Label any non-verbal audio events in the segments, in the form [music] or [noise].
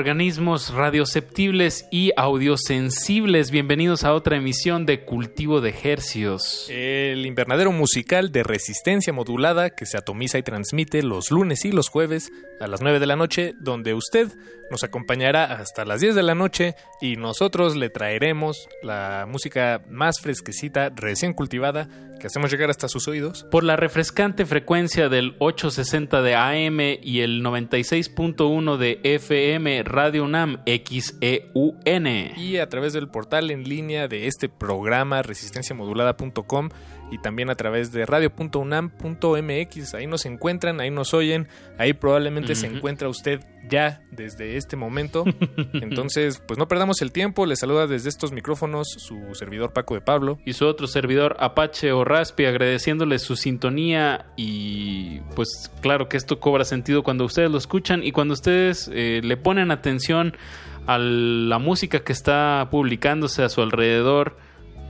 Organismos radioceptibles y audiosensibles. Bienvenidos a otra emisión de Cultivo de Hercios. El invernadero musical de resistencia modulada que se atomiza y transmite los lunes y los jueves a las 9 de la noche, donde usted nos acompañará hasta las 10 de la noche y nosotros le traeremos la música más fresquecita, recién cultivada, que hacemos llegar hasta sus oídos. Por la refrescante frecuencia del 860 de AM y el 96.1 de FM Radio UNAM XEUN. Y a través del portal en línea de este programa resistenciamodulada.com y también a través de radio.unam.mx. Ahí nos encuentran, ahí nos oyen, ahí probablemente se encuentra usted ya desde este momento. [laughs] Entonces, pues no perdamos el tiempo. Le saluda desde estos micrófonos su servidor Paco de Pablo. Y su otro servidor Apache o Raspi, agradeciéndole su sintonía. Y pues claro que esto cobra sentido cuando ustedes lo escuchan y cuando ustedes eh, le ponen atención a la música que está publicándose a su alrededor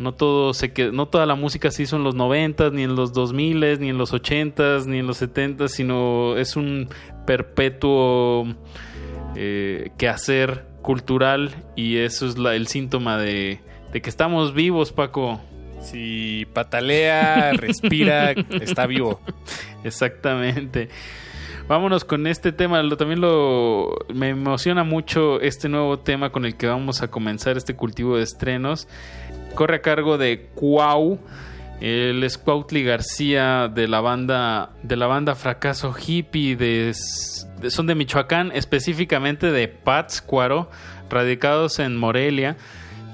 no todo se que no toda la música se hizo en los 90 ni en los 2000 ni en los 80 ni en los 70 sino es un perpetuo eh, quehacer cultural y eso es el síntoma de, de que estamos vivos Paco. Si patalea respira [laughs] está vivo. Exactamente. Vámonos con este tema. Lo, también lo me emociona mucho este nuevo tema con el que vamos a comenzar este cultivo de estrenos corre a cargo de Cuau. el es García de la banda de la banda Fracaso Hippie de, son de Michoacán, específicamente de Pátzcuaro, radicados en Morelia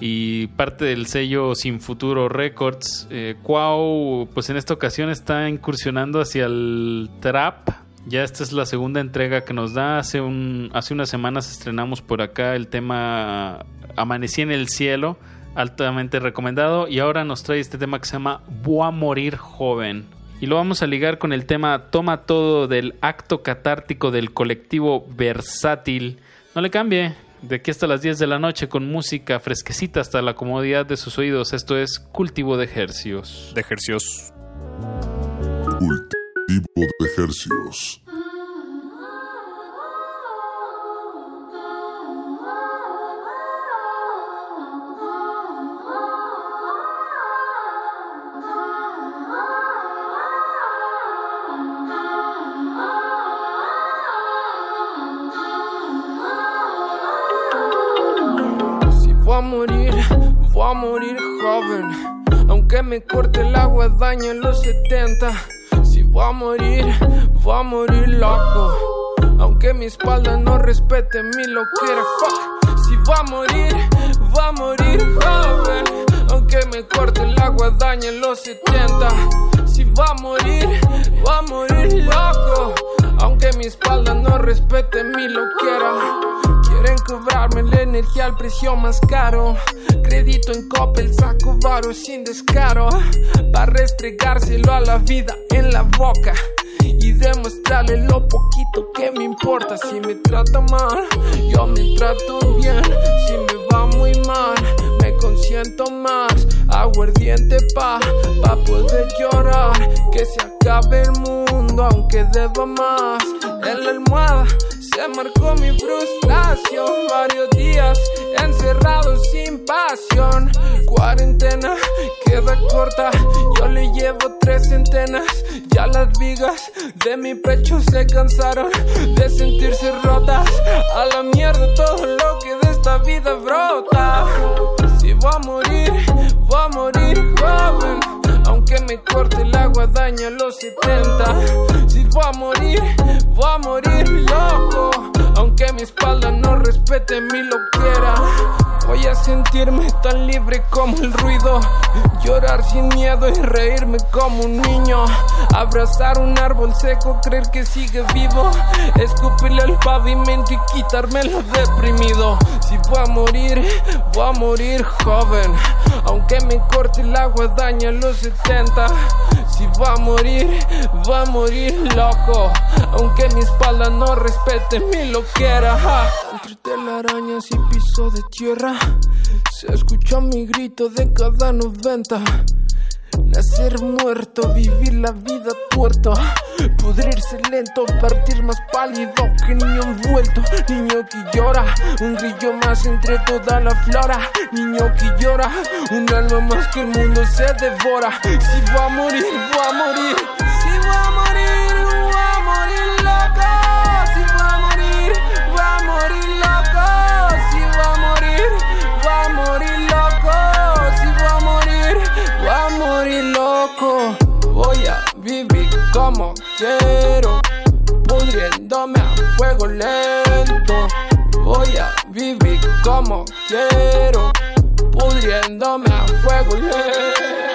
y parte del sello Sin Futuro Records. Eh, Cuau, pues en esta ocasión está incursionando hacia el trap. Ya esta es la segunda entrega que nos da. Hace, un, hace unas semanas estrenamos por acá el tema Amanecí en el cielo altamente recomendado. Y ahora nos trae este tema que se llama Voy a morir joven. Y lo vamos a ligar con el tema Toma todo del acto catártico del colectivo Versátil. No le cambie, de aquí hasta las 10 de la noche con música fresquecita hasta la comodidad de sus oídos. Esto es Cultivo de Ejercios. De Ejercios. Cultivo de Ejercios. a morir joven. Aunque me corte el agua, daño en los 70. Si voy a morir, voy a morir loco. Aunque mi espalda no respete mi loquera. Si voy a morir, voy a morir joven. Aunque me corte el agua, daño en los 70. Si voy a morir, voy a morir loco. Aunque mi espalda no respete mi loquera. Quieren cobrarme la energía al precio más caro. Crédito en Coppel, saco varo sin descaro. Para restregárselo a la vida en la boca. Y demostrarle lo poquito que me importa. Si me trata mal, yo me trato bien. Si me va muy mal, me consiento más. Aguardiente pa, pa poder llorar. Que se acabe el mundo, aunque deba más. En la almohada se marcó mi frustración. Varios días encerrado sin pasión. Cuarentena queda corta. Yo le llevo tres centenas. Ya las vigas de mi pecho se cansaron de sentirse rotas. A la mierda todo lo que de esta vida brota. Voy a morir, voy a morir joven. Aunque me corte el agua, daña los 70. Si voy a morir, voy a morir loco. Aunque mi espalda no respete mi loquera. Voy a sentirme tan libre como el ruido. Llorar sin miedo y reírme como un niño. Abrazar un árbol seco, creer que sigue vivo. Escupirle al pavimento y quitarme lo deprimido. Si voy a morir, voy a morir joven. Aunque me corte el agua, daña los 70. Si voy a morir, voy a morir loco. Aunque mi espalda no respete mi loquera. Entre telarañas y piso de tierra. Se escucha mi grito de cada 90. Nacer muerto, vivir la vida tuerto. Pudrirse lento, partir más pálido que niño envuelto. Niño que llora, un grillo más entre toda la flora. Niño que llora, un alma más que el mundo se devora. Si va a morir, va a morir. Loco. Voy a vivir como quiero, pudriéndome a fuego lento. Voy a vivir como quiero, pudriéndome a fuego lento.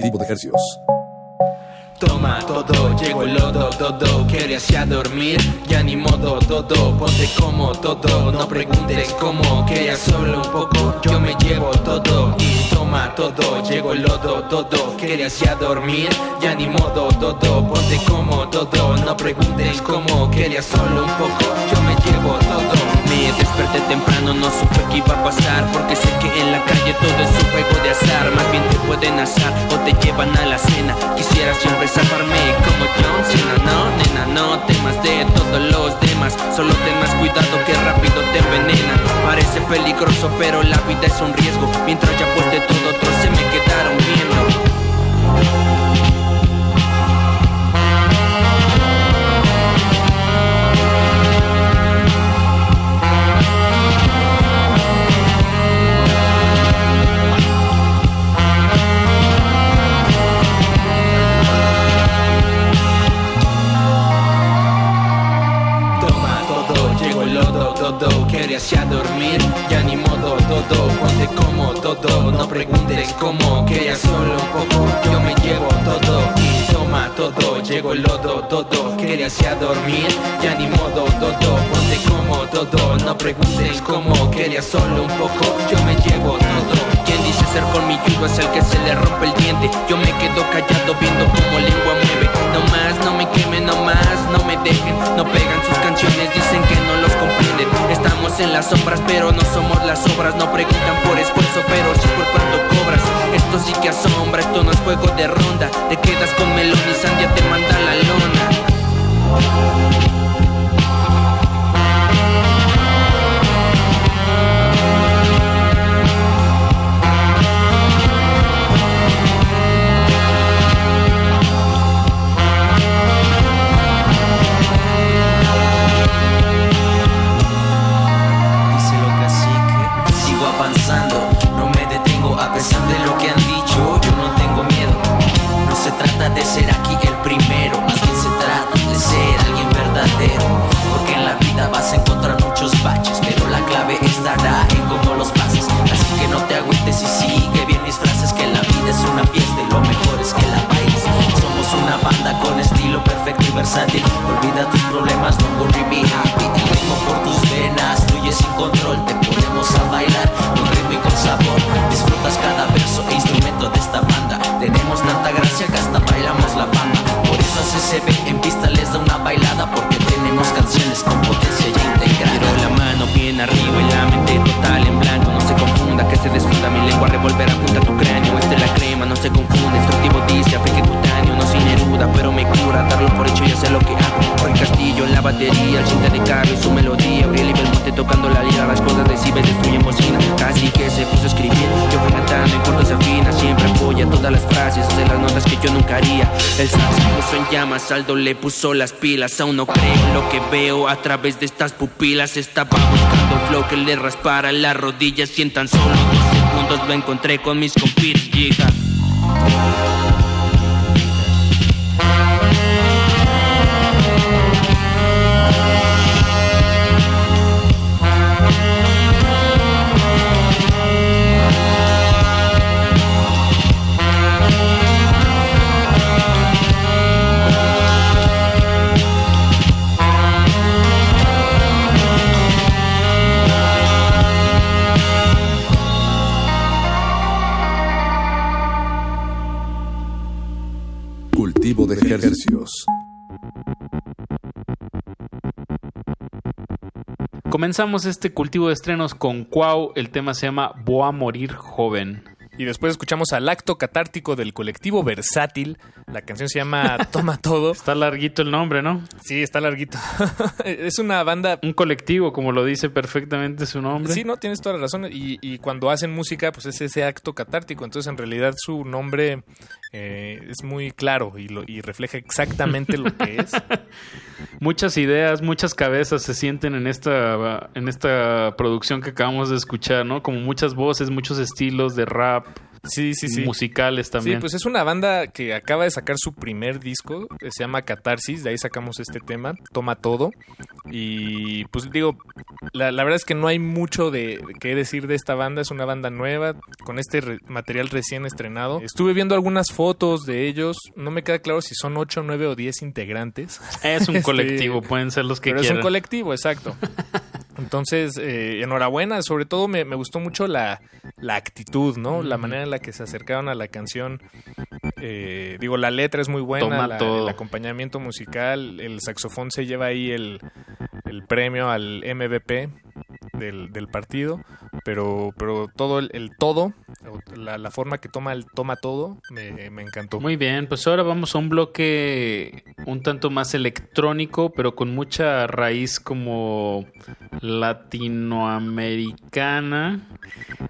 Cultivo de ejercicios. Toma todo, llegó el lodo, todo, querías ya dormir, ya ni modo, todo, ponte como todo, no preguntes cómo, querías solo un poco, yo me llevo todo, y toma todo, llegó el lodo, todo, querías ya dormir, ya ni modo, todo, ponte como todo, no preguntes cómo, querías solo un poco, yo me llevo todo, desperté temprano, no supe qué iba a pasar, porque sé que en la calle todo es un juego de azar, más bien te pueden asar o te llevan a la cena, quisiera siempre salvarme como John Cena, no, nena, no temas de todos los demás, solo ten más cuidado que rápido te envenenan, parece peligroso pero la vida es un riesgo, mientras ya pues de todo otros se me quedaron viendo. Querías ya dormir, ya ni modo, todo, ponte como todo, no preguntes cómo, querías solo un poco, yo me llevo todo, y toma todo, llegó el lodo, todo, querías ya dormir, ya ni modo, todo, ponte como todo, no preguntes cómo, querías solo un poco, yo me llevo todo, quien dice ser colmilludo es el que se le rompe el diente, yo me quedo callado viendo cómo lengua mueve, no más, no me quemen, no más, no me dejen, no pegan sus canciones, dicen que no los comprenden. Estamos en las sombras, pero no somos las obras. No preguntan por esfuerzo, pero sí por cuánto cobras. Esto sí que asombra, esto no es juego de ronda. Te quedas con melón y sandia te manda la lona. batería, el cinta de carro y su melodía. Abriel y Belmonte tocando la lira, las cosas de Cibes destruyen bocina. Casi que se puso a escribir, yo fui cantando en corto se afina. Siempre apoya todas las frases, hace las notas que yo nunca haría. El sax se puso en llamas, Saldo le puso las pilas. Aún no creo lo que veo a través de estas pupilas. Estaba buscando un flow que le raspara las rodillas y en solo dos segundos lo encontré con mis compis, llega. Comenzamos este cultivo de estrenos con Cuau. El tema se llama Voy a morir joven. Y después escuchamos al acto catártico del colectivo Versátil. La canción se llama [laughs] Toma Todo. Está larguito el nombre, ¿no? Sí, está larguito. [laughs] es una banda... Un colectivo, como lo dice perfectamente su nombre. Sí, no, tienes toda la razón. Y, y cuando hacen música, pues es ese acto catártico. Entonces, en realidad, su nombre eh, es muy claro y, lo, y refleja exactamente lo que es. [laughs] Muchas ideas, muchas cabezas se sienten en esta, en esta producción que acabamos de escuchar, ¿no? Como muchas voces, muchos estilos de rap. Sí, sí, sí. Musicales también. Sí, pues es una banda que acaba de sacar su primer disco, que se llama Catarsis, de ahí sacamos este tema, Toma Todo. Y pues digo, la, la verdad es que no hay mucho de qué decir de esta banda, es una banda nueva, con este re- material recién estrenado. Estuve viendo algunas fotos de ellos, no me queda claro si son 8, 9 o 10 integrantes. Es un [laughs] Este, colectivo, pueden ser los que Pero es quieran. un colectivo, exacto. [laughs] Entonces, eh, enhorabuena. Sobre todo me, me gustó mucho la, la actitud, ¿no? La manera en la que se acercaron a la canción. Eh, digo, la letra es muy buena, la- el acompañamiento musical, el saxofón se lleva ahí el, el premio al MVP del, del partido, pero, pero todo el, el todo, la, la forma que toma el toma todo, me, me encantó. Muy bien, pues ahora vamos a un bloque un tanto más electrónico, pero con mucha raíz como latinoamericana.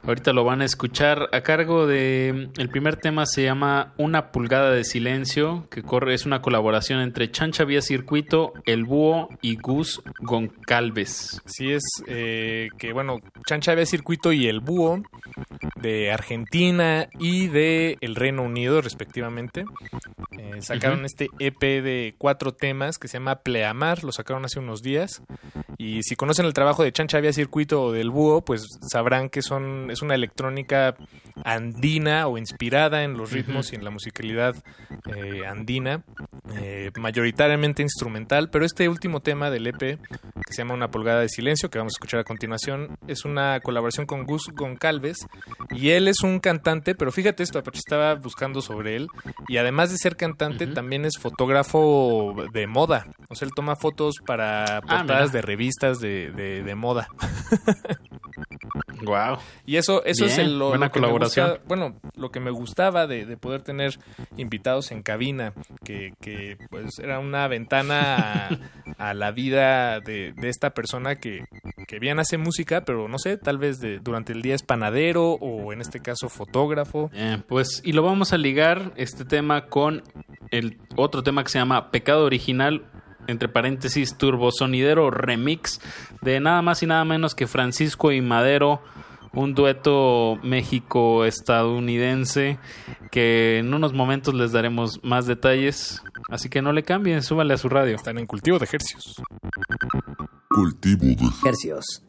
Ahorita lo van a escuchar a cargo de el primer tema se llama Una pulgada de silencio, que corre es una colaboración entre Chancha Vía Circuito, El Búho y Gus Goncalves. Sí, es eh, que, bueno, Chancha Vía Circuito y El Búho de Argentina y de el Reino Unido, respectivamente. Eh, sacaron este EP de cuatro temas que se llama Pleamar, lo sacaron hace unos días. Y si conocen el trabajo de Chancha Vía Circuito o del Búho, pues sabrán que son es una electrónica andina o inspirada en los ritmos y en la musicalidad eh, andina, eh, mayoritariamente instrumental, pero este último tema del EP, que se llama Una pulgada de silencio, que vamos a escuchar a continuación, es una colaboración con Gus Goncalves, y él es un cantante, pero fíjate esto, estaba buscando sobre él, y además de ser cantante, Ujú. también es fotógrafo de moda, o sea, él toma fotos para portadas mira. de revistas de, de- de moda. [laughs] Wow. Y eso, eso es el, lo, buena lo que me colaboración. gusta- bueno, lo que me gustaba de, de poder tener invitados en cabina, que, que, pues era una ventana a, a la vida de, de esta persona que, que bien hace música, pero no sé, tal vez de, durante el día es panadero o en este caso fotógrafo. Bien, pues y lo vamos a ligar este tema con el otro tema que se llama Pecado Original, entre paréntesis Turbo Sonidero Remix, de nada más y nada menos que Francisco y Madero, un dueto México-estadounidense que en unos momentos les daremos más detalles, así que no le cambien, súbale a su radio. Están en cultivo de ejercicios. Cultivo de Hercios.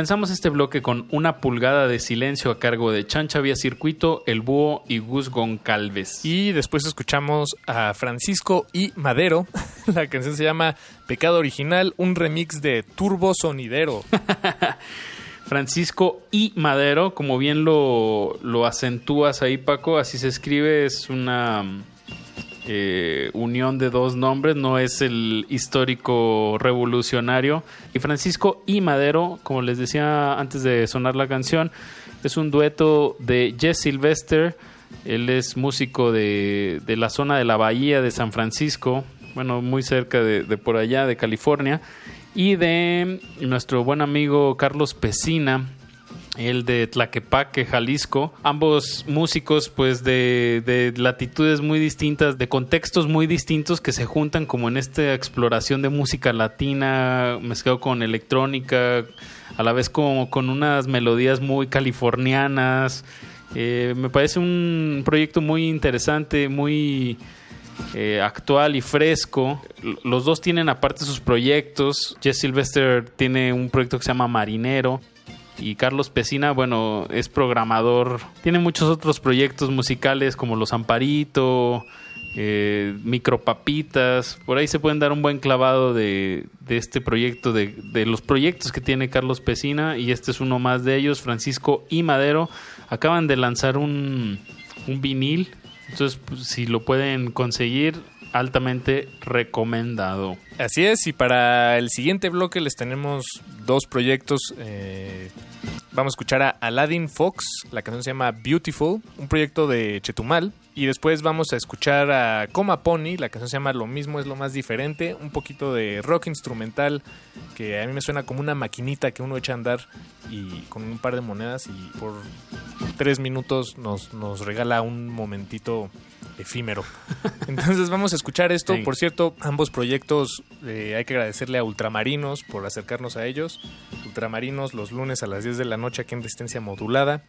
Comenzamos este bloque con una pulgada de silencio a cargo de Chancha Vía Circuito, El Búho y Gus Goncalves. Y después escuchamos a Francisco y Madero. [laughs] La canción se llama Pecado Original, un remix de Turbo Sonidero. [laughs] Francisco y Madero, como bien lo, lo acentúas ahí, Paco, así se escribe, es una eh, unión de dos nombres, no es el histórico revolucionario. Y Francisco y Madero, como les decía antes de sonar la canción, es un dueto de Jess Sylvester, él es músico de, la zona de la bahía de San Francisco, bueno, muy cerca de, de por allá, de California y de nuestro buen amigo Carlos Pesina. Él de Tlaquepaque, Jalisco. Ambos músicos pues de, de, latitudes muy distintas, de contextos muy distintos que se juntan como en esta exploración de música latina mezclado con electrónica, a la vez como con unas melodías muy californianas. Eh, me parece un proyecto muy interesante, muy eh, actual y fresco. Los dos tienen aparte sus proyectos. Jess Sylvester tiene un proyecto que se llama Marinero. Y Carlos Pesina, bueno, es programador. Tiene muchos otros proyectos musicales como Los Amparito, eh, Micropapitas. Por ahí se pueden dar un buen clavado de, de este proyecto, de, los proyectos que tiene Carlos Pesina. Y este es uno más de ellos, Francisco y Madero. Acaban de lanzar un, un vinil entonces, pues, si lo pueden conseguir, altamente recomendado. Así es, y para el siguiente bloque les tenemos dos proyectos. Eh, vamos a escuchar a Aladdin Fox, la canción se llama Beautiful, un proyecto de Chetumal. Y después vamos a escuchar a Coma Pony, la canción se llama Lo mismo es lo más diferente, un poquito de rock instrumental que a mí me suena como una maquinita que uno echa a andar y con un par de monedas y por tres minutos nos, nos regala un momentito efímero. Entonces vamos a escuchar esto. Por cierto, ambos proyectos eh, hay que agradecerle a Ultramarinos por acercarnos a ellos. Ultramarinos los lunes a las 10 de la noche aquí en Resistencia Modulada.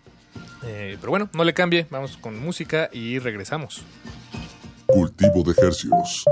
Eh, pero bueno, no le cambie, vamos con música y regresamos. Cultivo de ejercicios.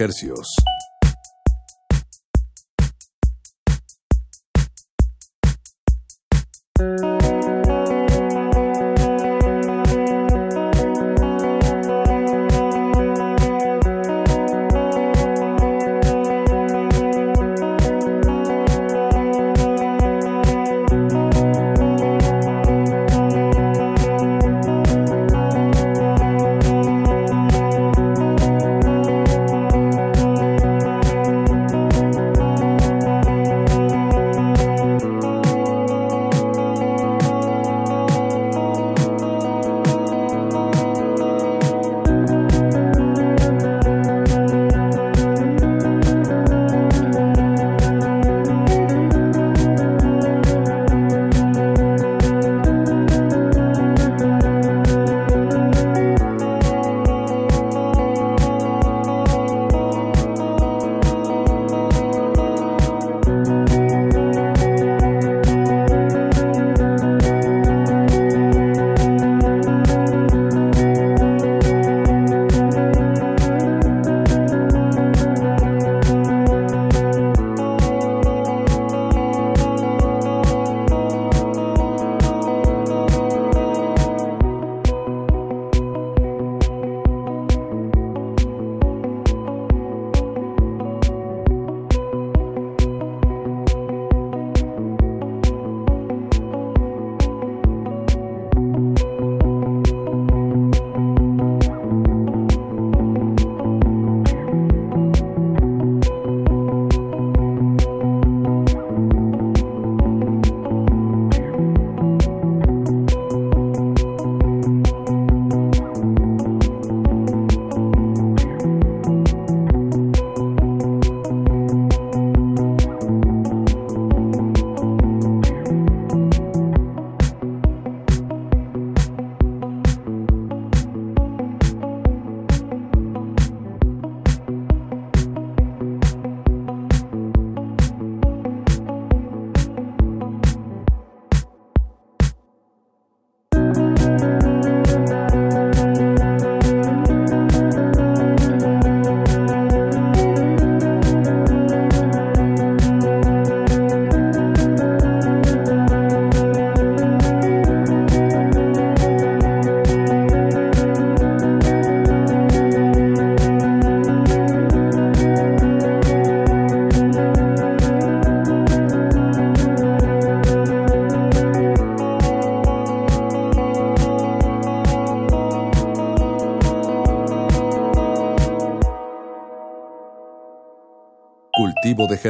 Hercios.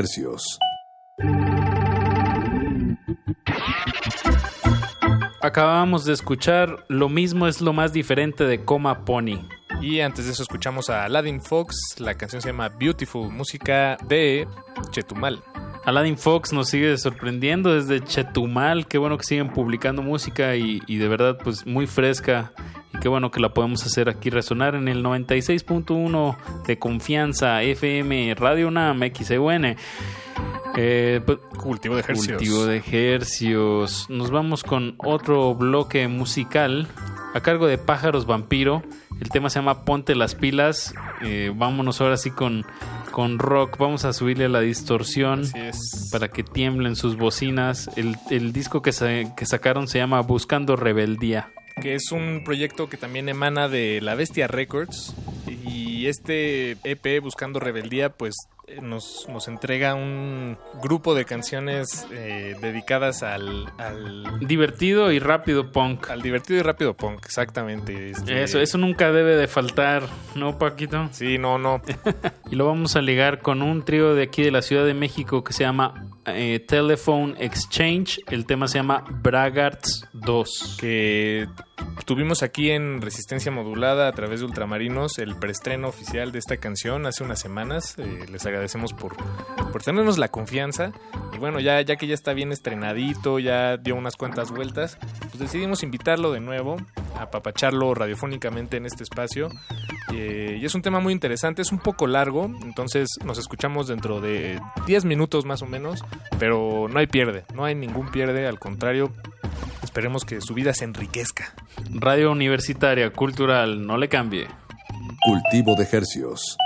Hercios. Acabamos de escuchar Lo mismo es lo más diferente de Coma Pony. Y antes de eso escuchamos a Aladdin Fox, la canción se llama Beautiful, música de Chetumal. Aladdin Fox nos sigue sorprendiendo desde Chetumal. Qué bueno que siguen publicando música y, y de verdad, pues muy fresca. Qué bueno que la podemos hacer aquí resonar en el 96.1 de confianza FM Radio UNAM XEUN. Eh, pues, Cultivo de hercios. Cultivo de hercios. Nos vamos con otro bloque musical a cargo de Pájaros Vampiro. El tema se llama Ponte las pilas. Eh, vámonos ahora sí con, con rock. Vamos a subirle la distorsión para que tiemblen sus bocinas. El, el disco que, se- que sacaron se llama Buscando Rebeldía. Que es un proyecto que también emana de La Bestia Records. Y este EP, Buscando Rebeldía, pues nos, nos entrega un grupo de canciones eh, dedicadas al, al, Divertido y rápido punk. al divertido y rápido punk, exactamente. Este, Eso, eso nunca debe de faltar, ¿no, Paquito? Sí, no, no. [laughs] Y lo vamos a ligar con un trío de aquí de la Ciudad de México que se llama eh, Telephone Exchange. El tema se llama Braggarts 2. que tuvimos aquí en Resistencia Modulada a través de Ultramarinos el preestreno oficial de esta canción hace unas semanas. Eh, les agradecemos por, por tenernos la confianza. Y bueno, ya, ya que ya está bien estrenadito, ya dio unas cuantas vueltas, pues decidimos invitarlo de nuevo, a apapacharlo radiofónicamente en este espacio. Eh, y es un tema muy interesante, es un poco largo, entonces nos escuchamos dentro de 10 minutos más o menos, pero no hay pierde, no hay ningún pierde, al contrario, esperemos que su vida se enriquezca. Radio Universitaria Cultural, no le cambie. Cultivo de hercios.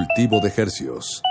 Cultivo de hercios.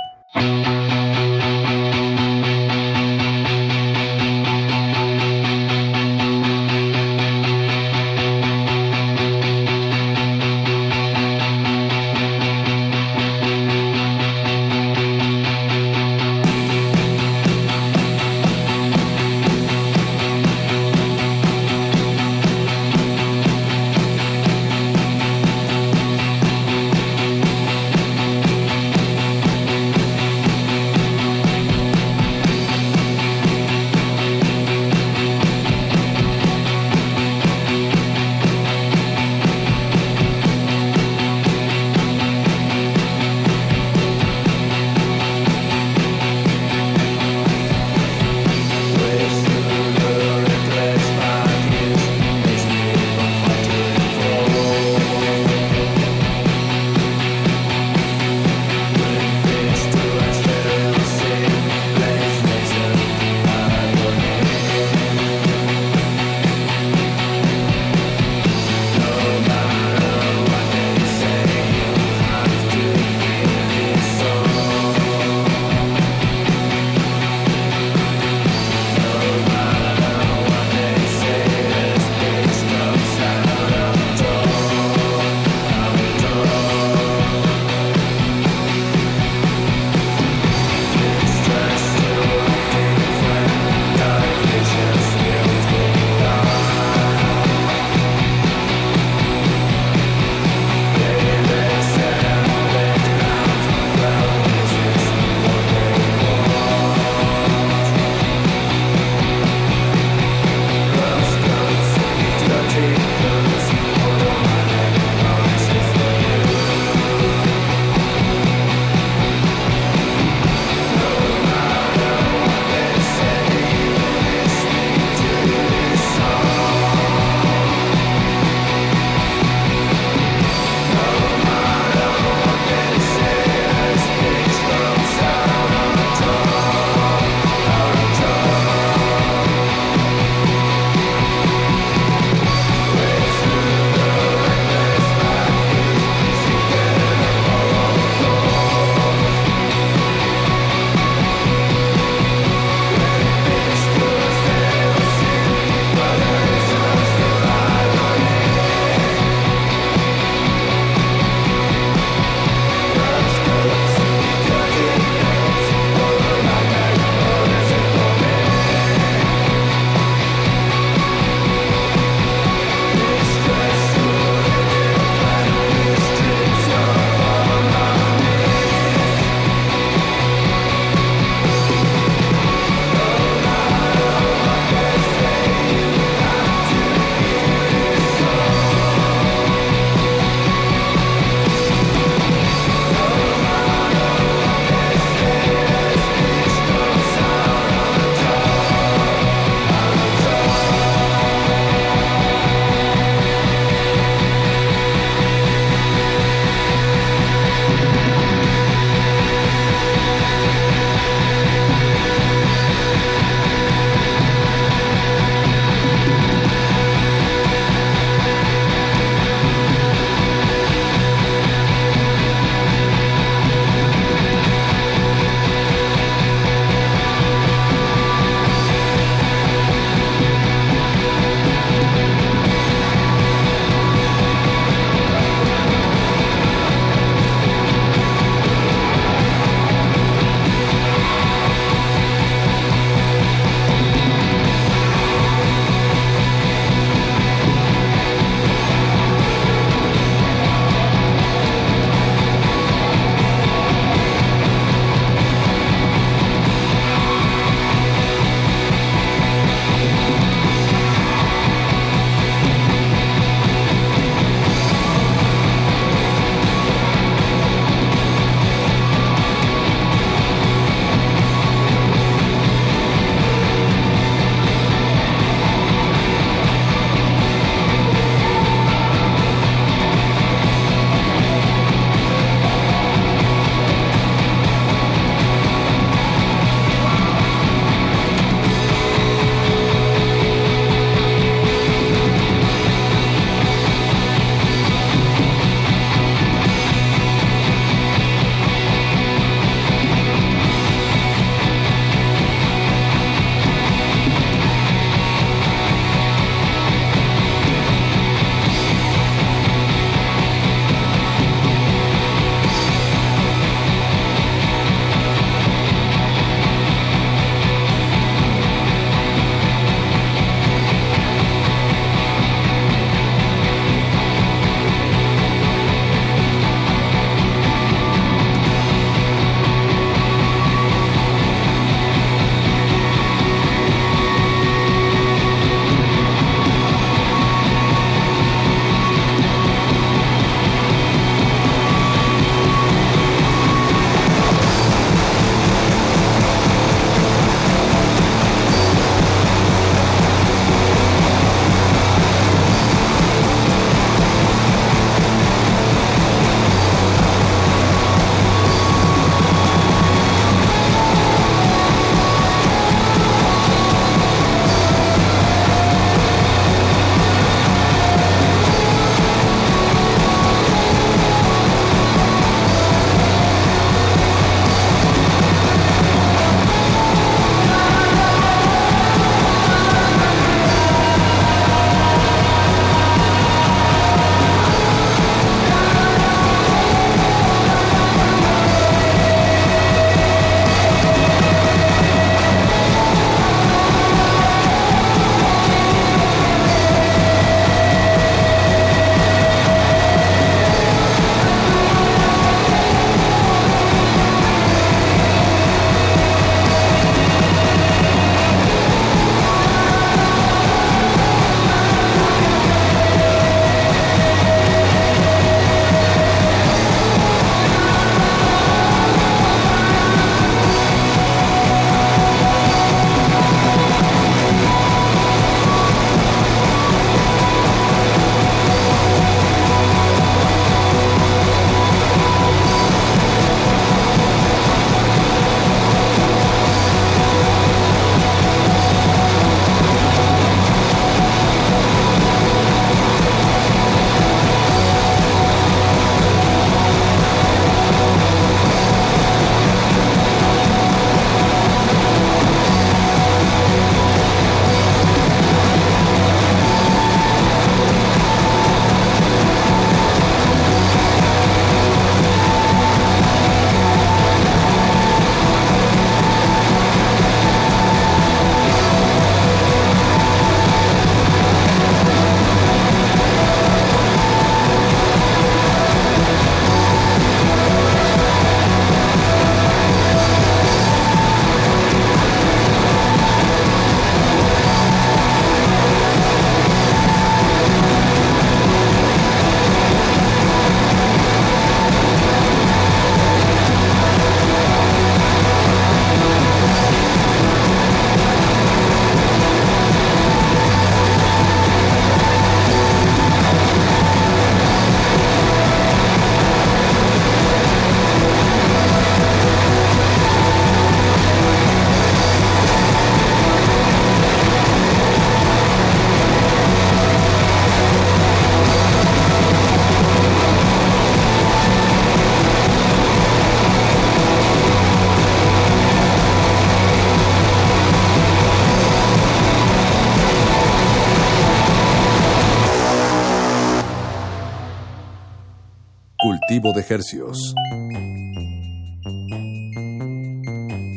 Cultivo de Hercios.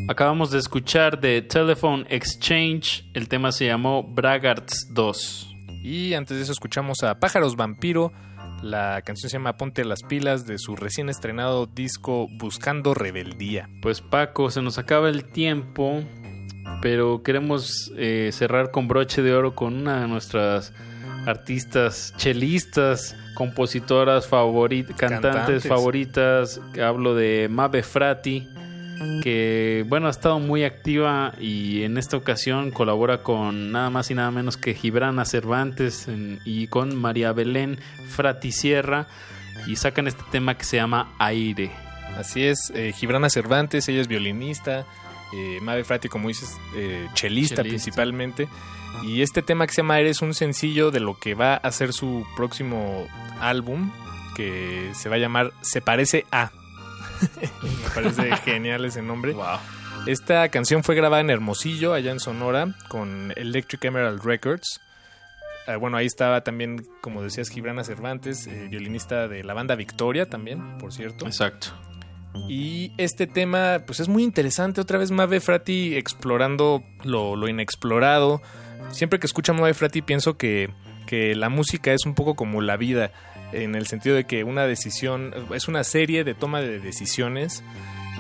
Acabamos de escuchar de Telephone Exchange. El tema se llamó Braggarts 2. Y antes de eso escuchamos a Pájaros Vampiro. La canción se llama Ponte las pilas de su recién estrenado disco Buscando Rebeldía. Pues Paco, se nos acaba el tiempo, pero queremos eh, cerrar con broche de oro con una de nuestras artistas chelistas, compositoras favoritas, cantantes, Cantantes. favoritas. Hablo de Mabe Frati, que bueno, ha estado muy activa y en esta ocasión colabora con nada más y nada menos que Gibrana Cervantes en- y con María Belén Frati Sierra y sacan este tema que se llama Aire. Así es, eh, Gibrana Cervantes, ella es violinista, eh, Mabe Frati, como dices, eh, chelista, Chelista. principalmente. Y este tema que se llama Aire es un sencillo de lo que va a ser su próximo álbum, que se va a llamar Se parece a. [laughs] Me parece [laughs] genial ese nombre. Esta canción fue grabada en Hermosillo, allá en Sonora, con Electric Emerald Records. Ah, bueno, ahí estaba también, como decías, Gibrana Cervantes, eh, violinista de la banda Victoria también, por cierto. Exacto. Y este tema, pues es muy interesante. Otra vez Mabe Frati explorando lo, lo inexplorado. Siempre que escucho a Mabe Frati pienso que, que la música es un poco como la vida. En el sentido de que una decisión es una serie de toma de decisiones.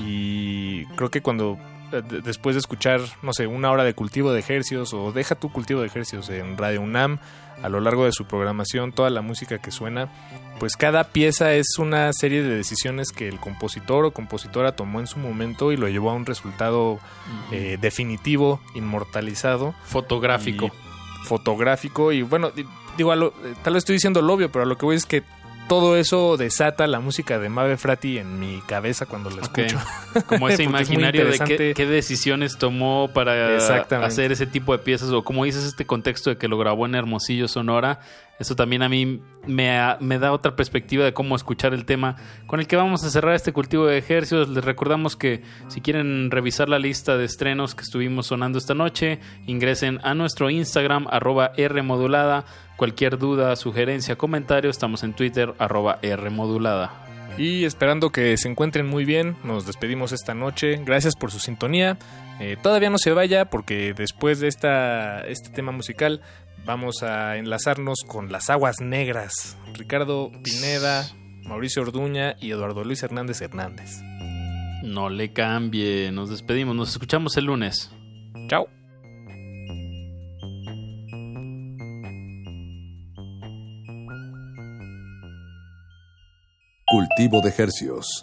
Y creo que cuando después de escuchar, no sé, una hora de cultivo de ejercicios o deja tu cultivo de ejercicios en Radio UNAM, a lo largo de su programación, toda la música que suena, pues cada pieza es una serie de decisiones que el compositor o compositora tomó en su momento y lo llevó a un resultado eh, definitivo, inmortalizado. Fotográfico. y fotográfico y bueno, di- digo, a lo- eh, tal vez estoy diciendo lo obvio, pero a lo que voy es que todo eso desata la música de Mabe Frati en mi cabeza cuando la Ok. escucho. [laughs] Como ese [laughs] es imaginario de qué, qué decisiones tomó para hacer ese tipo de piezas o como dices este contexto de que lo grabó en Hermosillo, Sonora. Eso también a mí me, me da otra perspectiva de cómo escuchar el tema con el que vamos a cerrar este cultivo de ejercicios. Les recordamos que si quieren revisar la lista de estrenos que estuvimos sonando esta noche, ingresen a nuestro Instagram arroba Rmodulada. Cualquier duda, sugerencia, comentario, estamos en Twitter arroba Rmodulada. Y esperando que se encuentren muy bien, nos despedimos esta noche. Gracias por su sintonía. Eh, todavía no se vaya porque después de esta, este tema musical vamos a enlazarnos con las aguas negras. Ricardo Pineda, Mauricio Orduña y Eduardo Luis Hernández Hernández. No le cambie, nos despedimos, nos escuchamos el lunes. Chao. Cultivo de Hercios.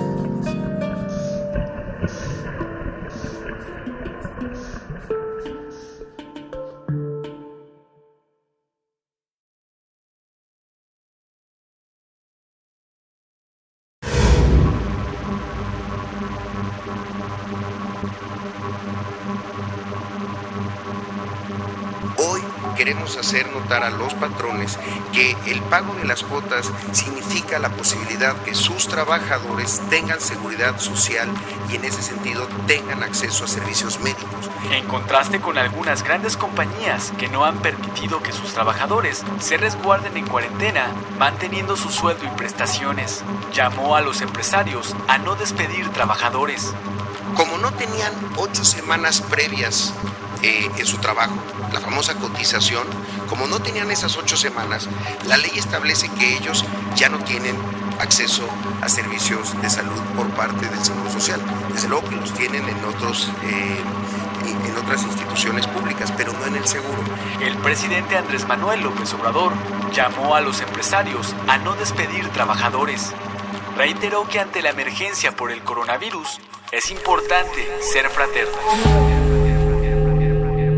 Que el pago de las cuotas significa la posibilidad que sus trabajadores tengan seguridad social y en ese sentido tengan acceso a servicios médicos. En contraste con algunas grandes compañías que no han permitido que sus trabajadores se resguarden en cuarentena, manteniendo su sueldo y prestaciones, llamó a los empresarios a no despedir trabajadores. Como no tenían ocho semanas previas eh, en su trabajo, la famosa cotización, como no tenían esas ocho semanas, la ley establece que ellos ya no tienen acceso a servicios de salud por parte del Seguro Social. Desde luego que los tienen en otros eh, en otras instituciones públicas, pero no en el seguro. El presidente Andrés Manuel López Obrador llamó a los empresarios a no despedir trabajadores. Reiteró que ante la emergencia por el coronavirus es importante ser fraternos.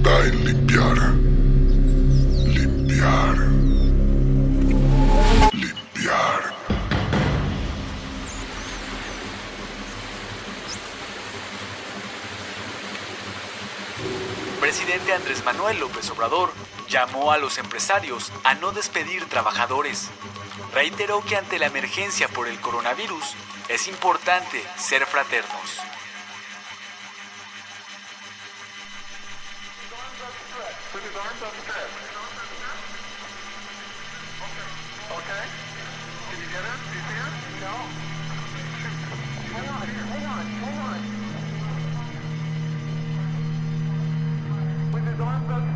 está en limpiar. Limpiar. Limpiar. Presidente Andrés Manuel López Obrador llamó a los empresarios a no despedir trabajadores. Reiteró que ante la emergencia por el coronavirus es importante ser fraternos. with his arms outstretched. Okay? Did you get her? Do you see her? No. Hang on, hang on, hang on. With his arms outstretched.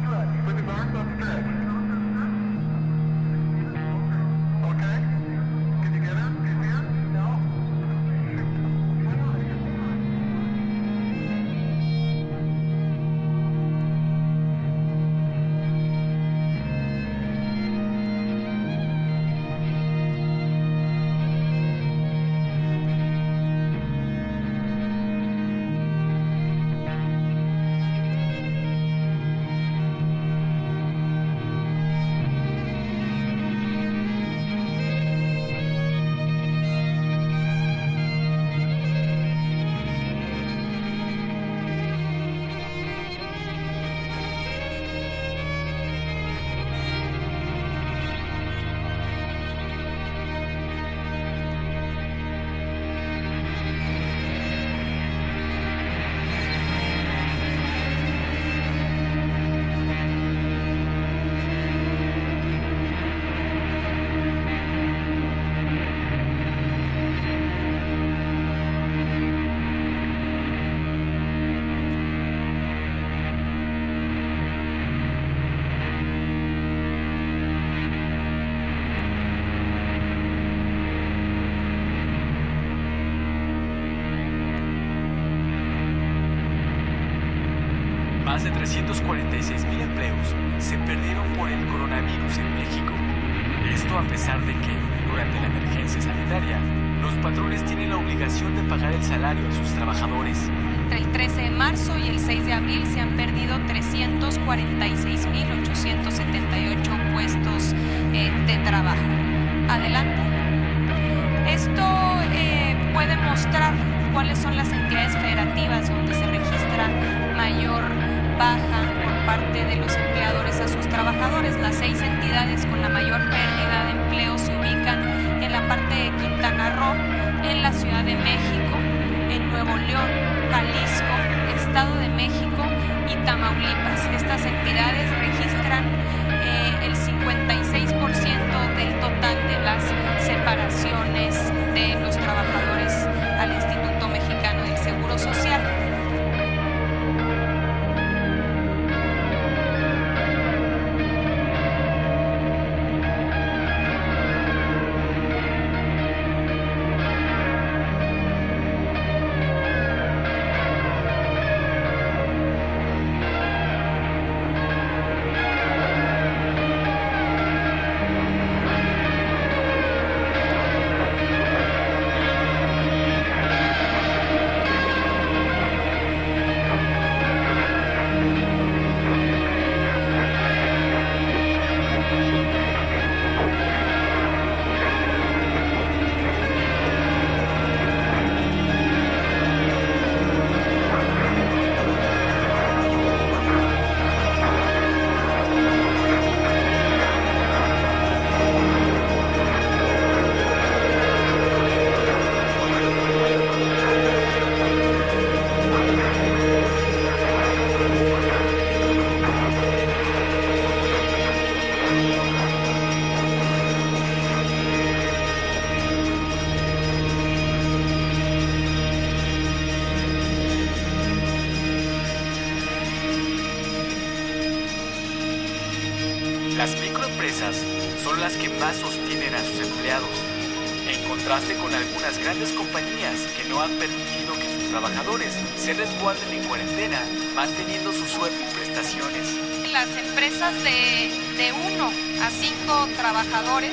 Se resguarden en cuarentena, manteniendo su sueldo y prestaciones. Las empresas de, de 1 a 5 trabajadores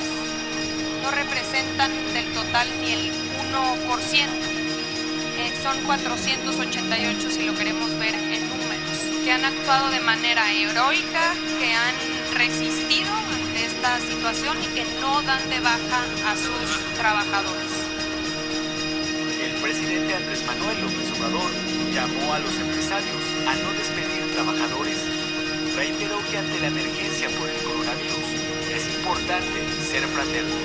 no representan del total ni el 1%. Eh, son 488 si lo queremos ver en números, que han actuado de manera heroica, que han resistido ante esta situación y que no dan de baja a sus trabajadores. Llamó a los empresarios a no despedir trabajadores. Reiteró que ante la emergencia por el coronavirus es importante ser fraternos.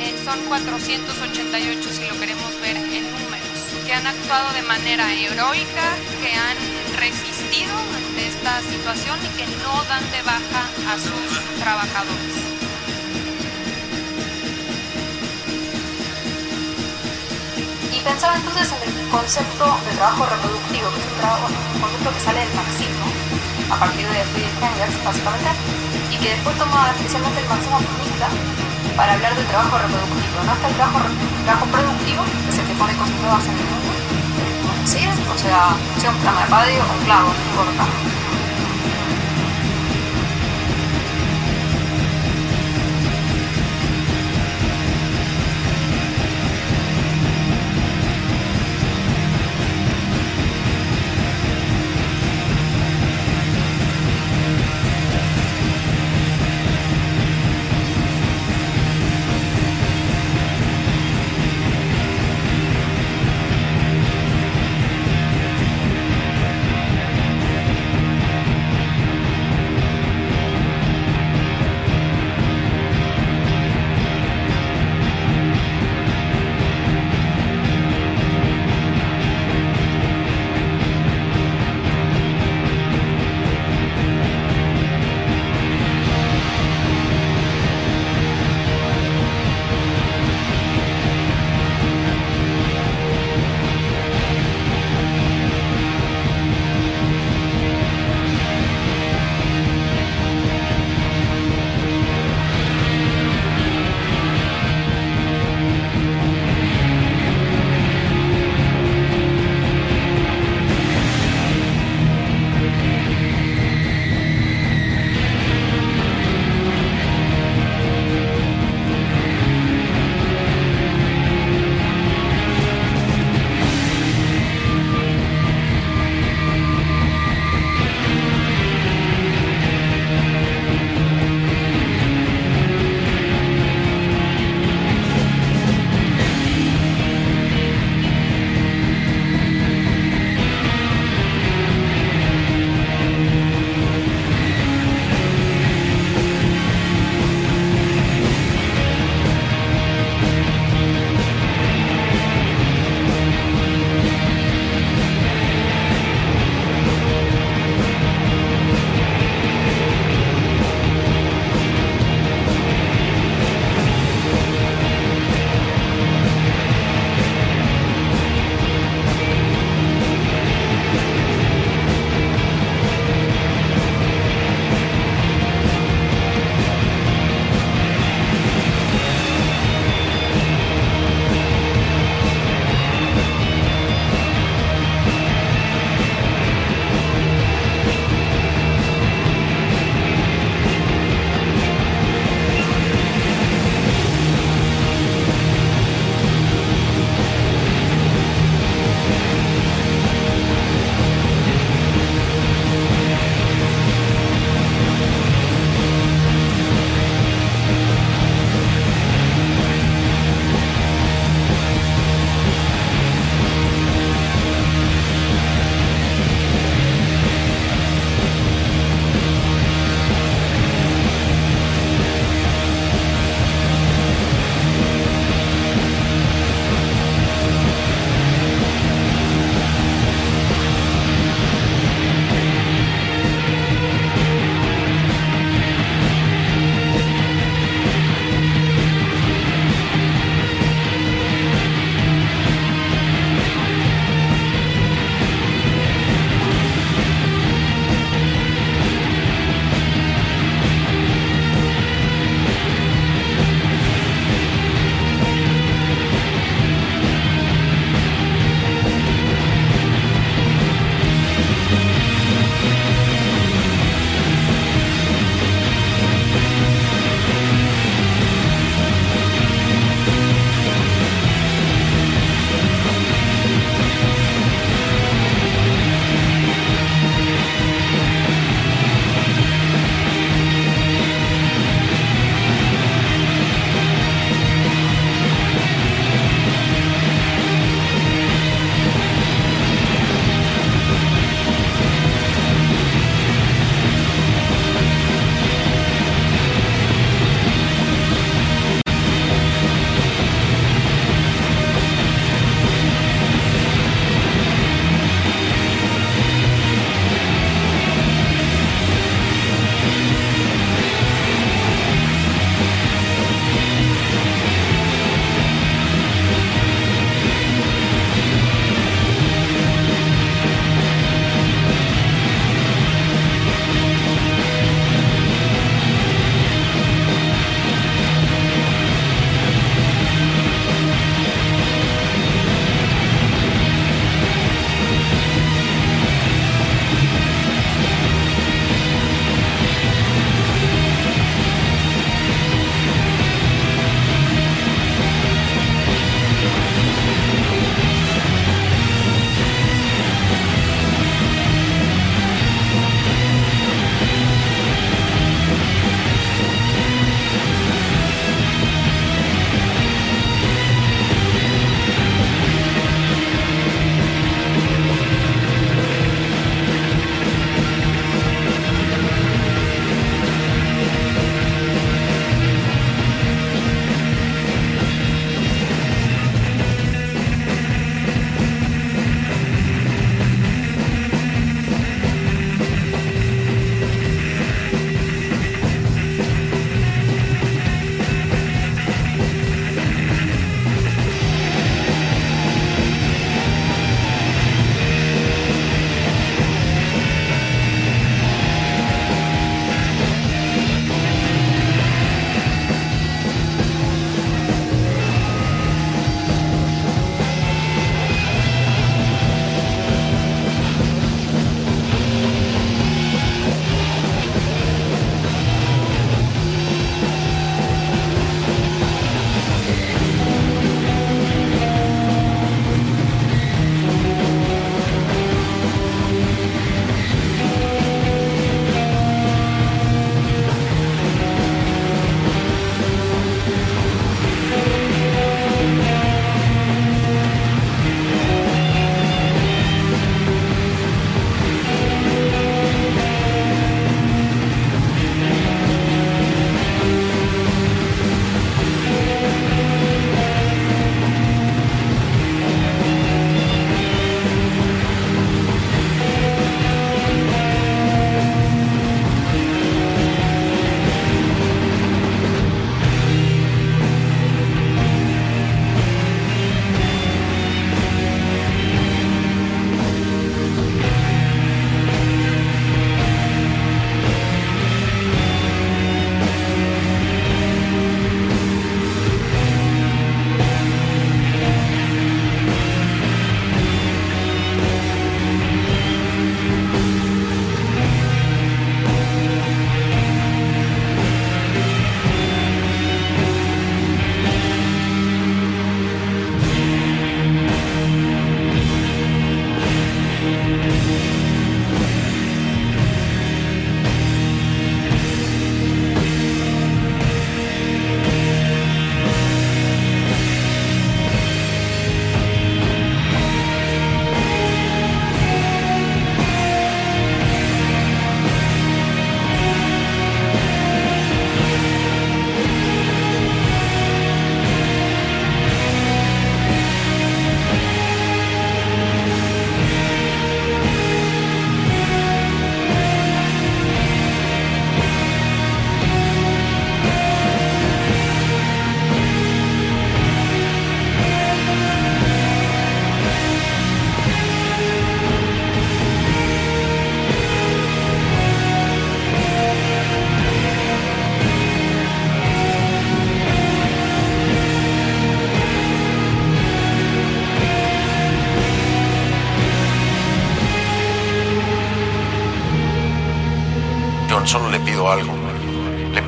Eh, son 488 si lo queremos ver en números, que han actuado de manera heroica, que han resistido ante esta situación y que no dan de baja a sus trabajadores. Pensaba entonces en el concepto de trabajo reproductivo, que es un, trabajo, un que sale del marxismo, a partir de Friedrich Engels, básicamente, y que después toma especialmente el marxismo feminista para hablar del trabajo reproductivo. No está el trabajo, trabajo productivo, que es el que pone cosas nuevas en el mundo, ¿sí? o sea, sea un programa de radio o un clavo, no importa.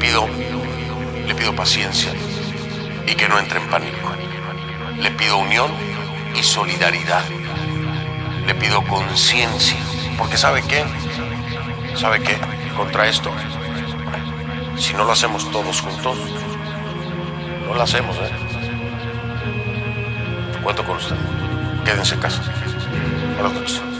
Pido, le pido paciencia y que no entre en pánico. Le pido unión y solidaridad. Le pido conciencia, porque ¿sabe qué? ¿Sabe qué? Contra esto, si no lo hacemos todos juntos, no lo hacemos, ¿eh? Cuento con usted. Quédense en casa. Buenas noches.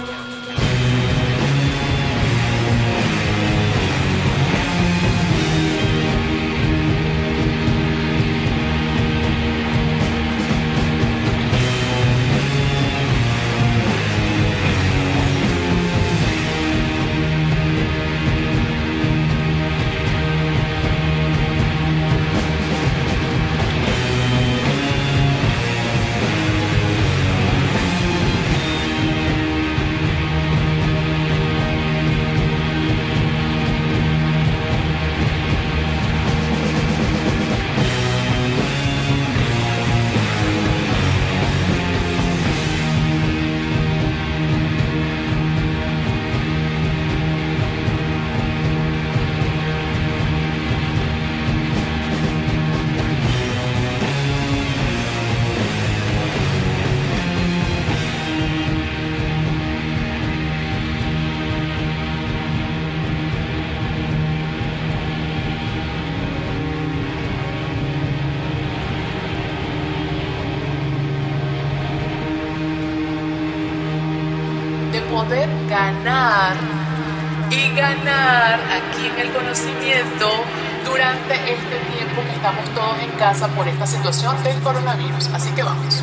Casa por esta situación del coronavirus. Así que vamos.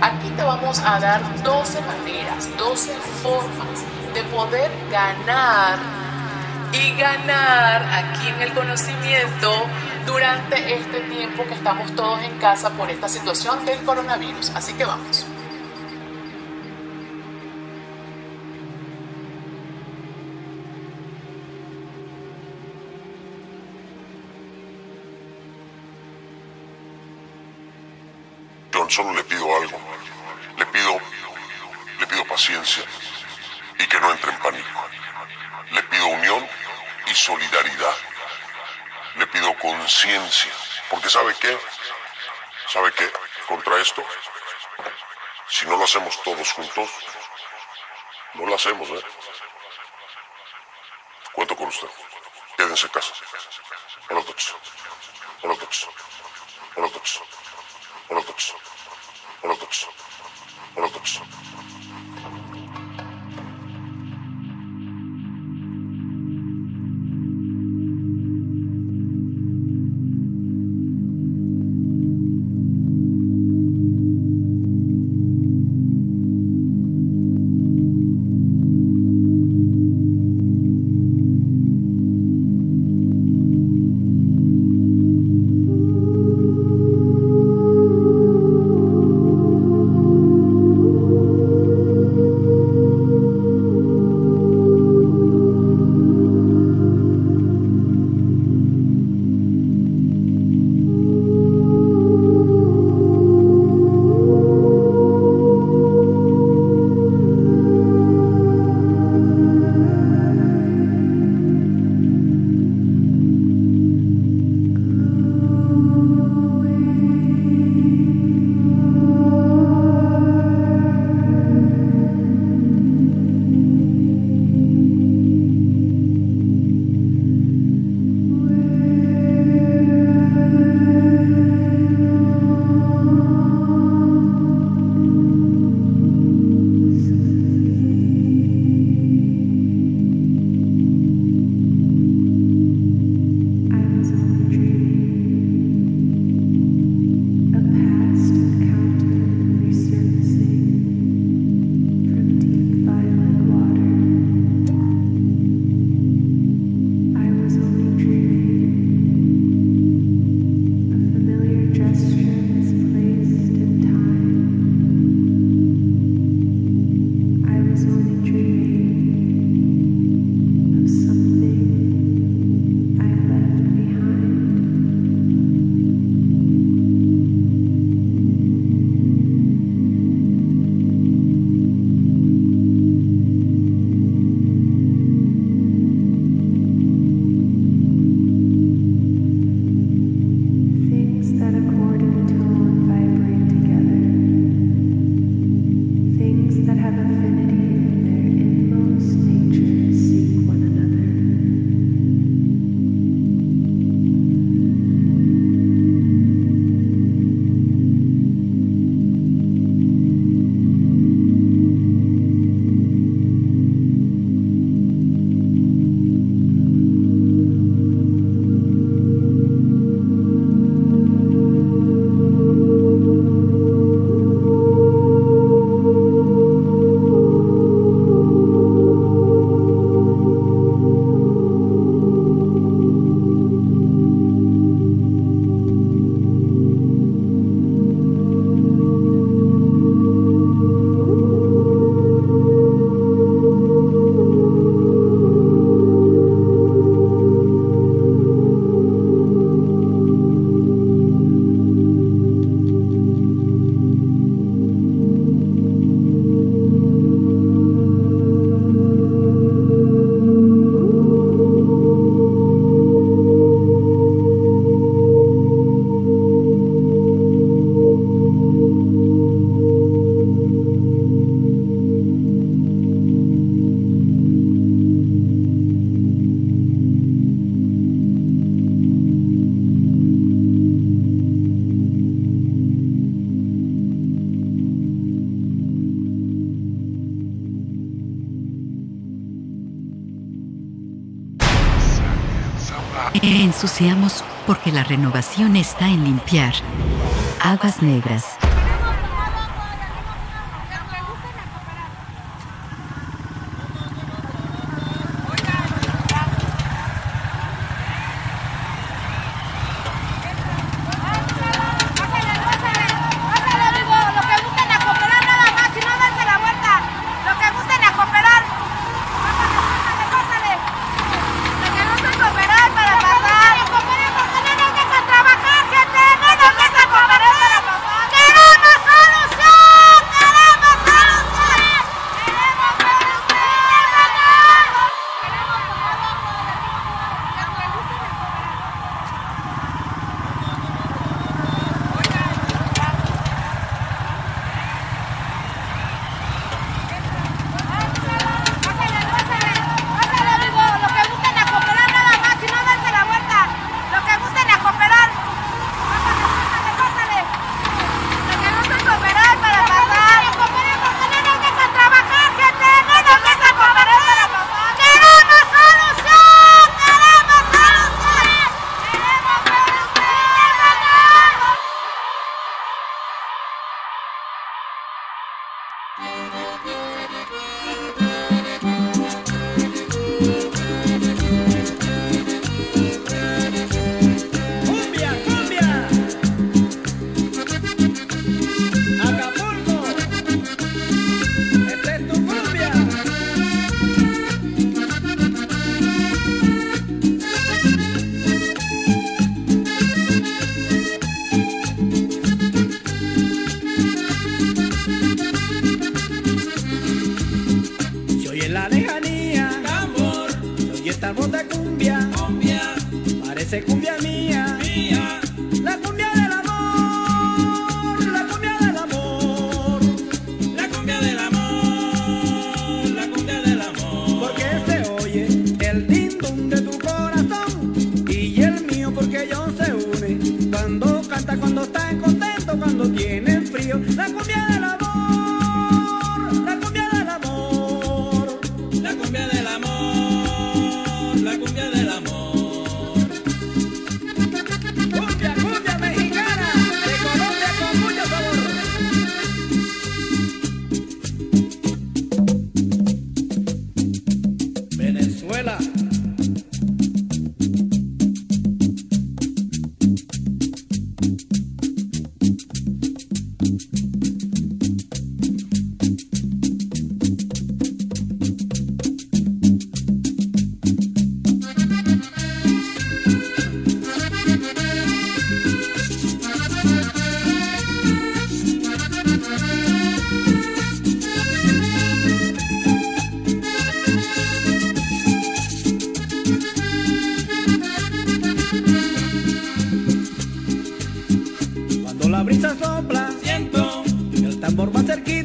Aquí te vamos a dar 12 maneras, 12 formas de poder ganar y ganar aquí en el conocimiento durante este tiempo que estamos todos en casa por esta situación del coronavirus. Así que vamos. Hacemos todos juntos, no lo hacemos, ¿eh? Cuento con usted. Quédense en casa. Buenas noches. ensuciamos porque la renovación está en limpiar. Aguas negras. por más cerquita.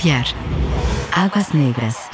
copiar. Águas Negras.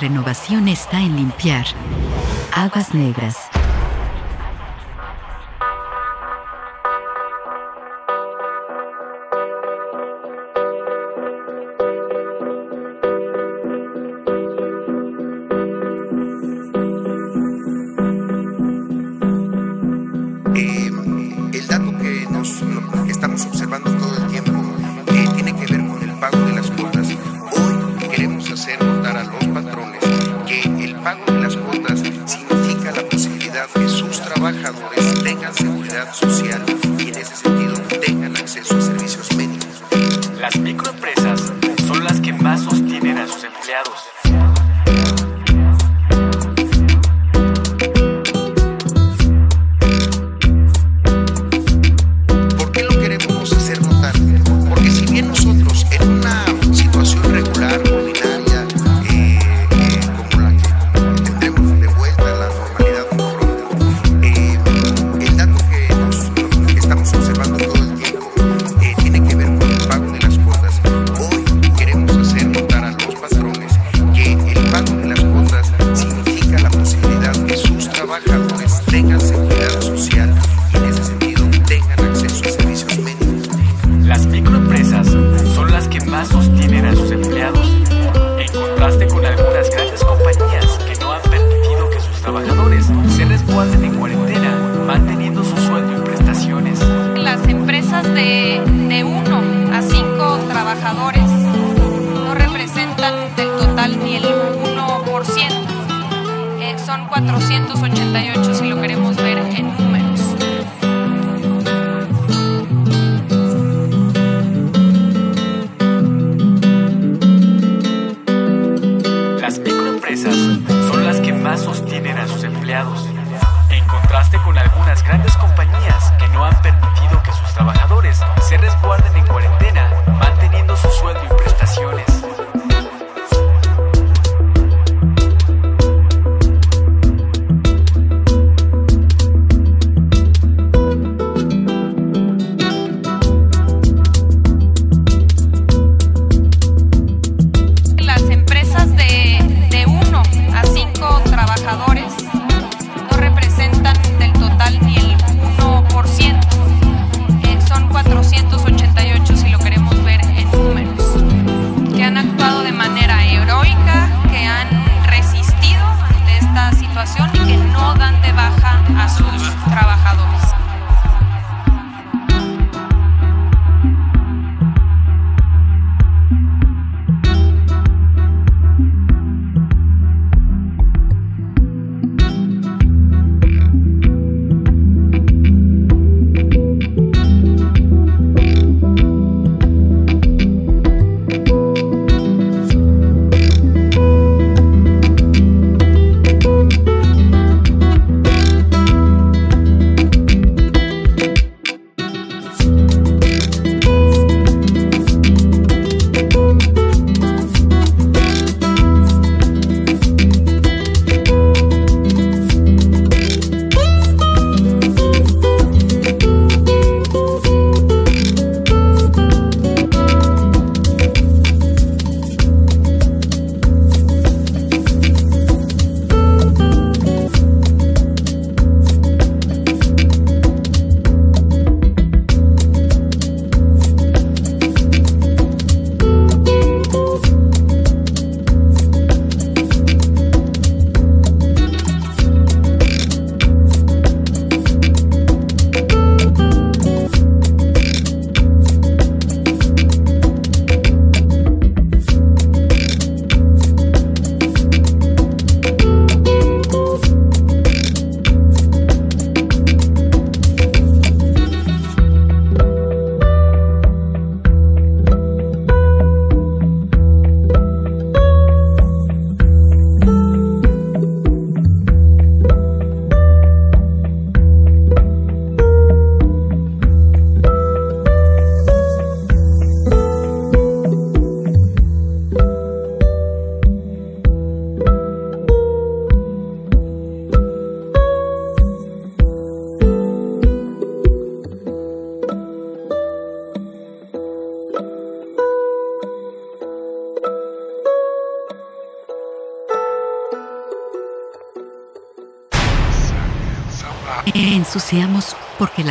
Renovación está en limpiar. Aguas negras.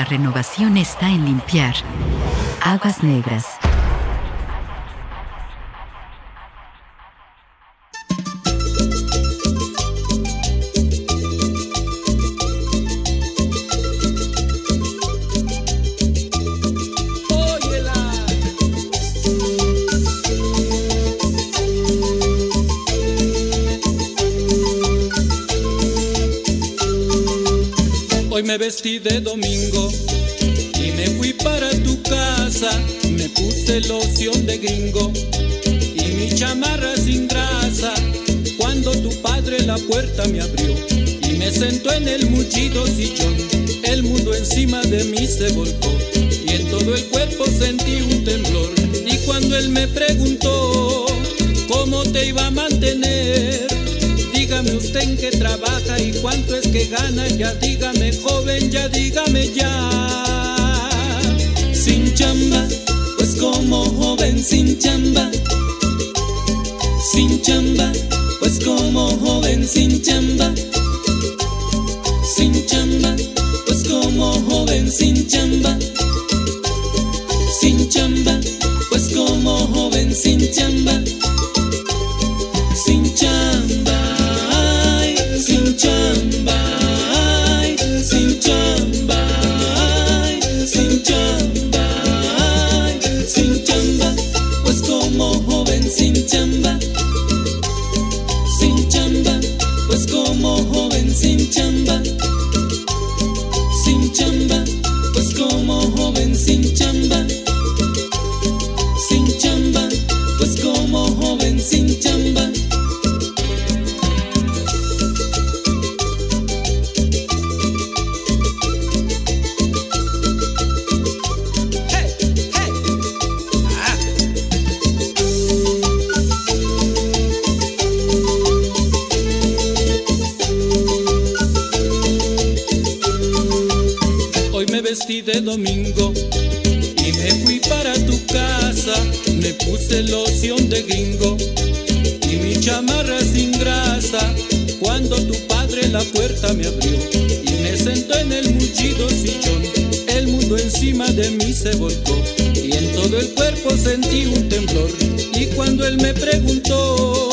Renovación está en limpiar. Aguas negras. Hoy me vestí de domingo ya dígame ya. Sin chamba, pues como joven sin chamba. Puse loción de gringo y mi chamarra sin grasa. Cuando tu padre la puerta me abrió y me sentó en el mullido sillón, el mundo encima de mí se volcó y en todo el cuerpo sentí un temblor. Y cuando él me preguntó